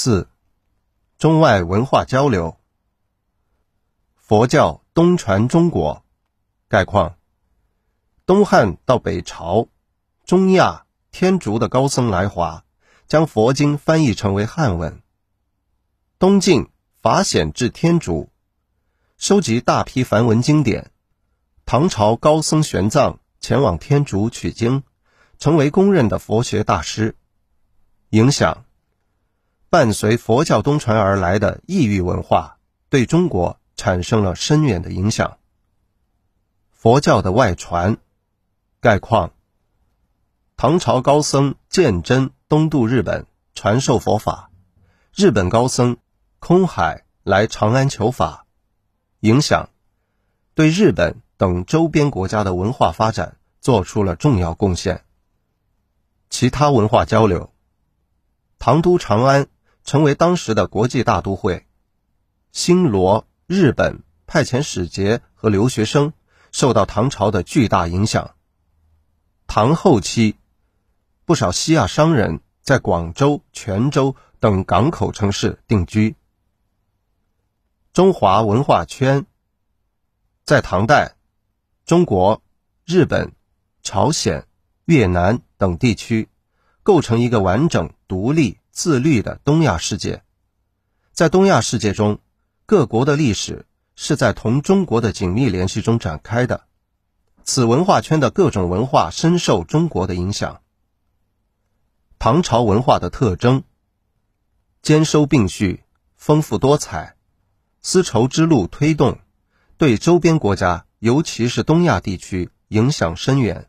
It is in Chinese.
四、中外文化交流。佛教东传中国，概况：东汉到北朝，中亚天竺的高僧来华，将佛经翻译成为汉文。东晋法显至天竺，收集大批梵文经典。唐朝高僧玄奘前往天竺取经，成为公认的佛学大师。影响。伴随佛教东传而来的异域文化，对中国产生了深远的影响。佛教的外传概况：唐朝高僧鉴真东渡日本，传授佛法；日本高僧空海来长安求法，影响对日本等周边国家的文化发展做出了重要贡献。其他文化交流，唐都长安。成为当时的国际大都会，新罗、日本派遣使节和留学生，受到唐朝的巨大影响。唐后期，不少西亚商人在广州、泉州等港口城市定居。中华文化圈，在唐代，中国、日本、朝鲜、越南等地区构成一个完整独立。自律的东亚世界，在东亚世界中，各国的历史是在同中国的紧密联系中展开的。此文化圈的各种文化深受中国的影响。唐朝文化的特征：兼收并蓄，丰富多彩，丝绸之路推动，对周边国家，尤其是东亚地区影响深远。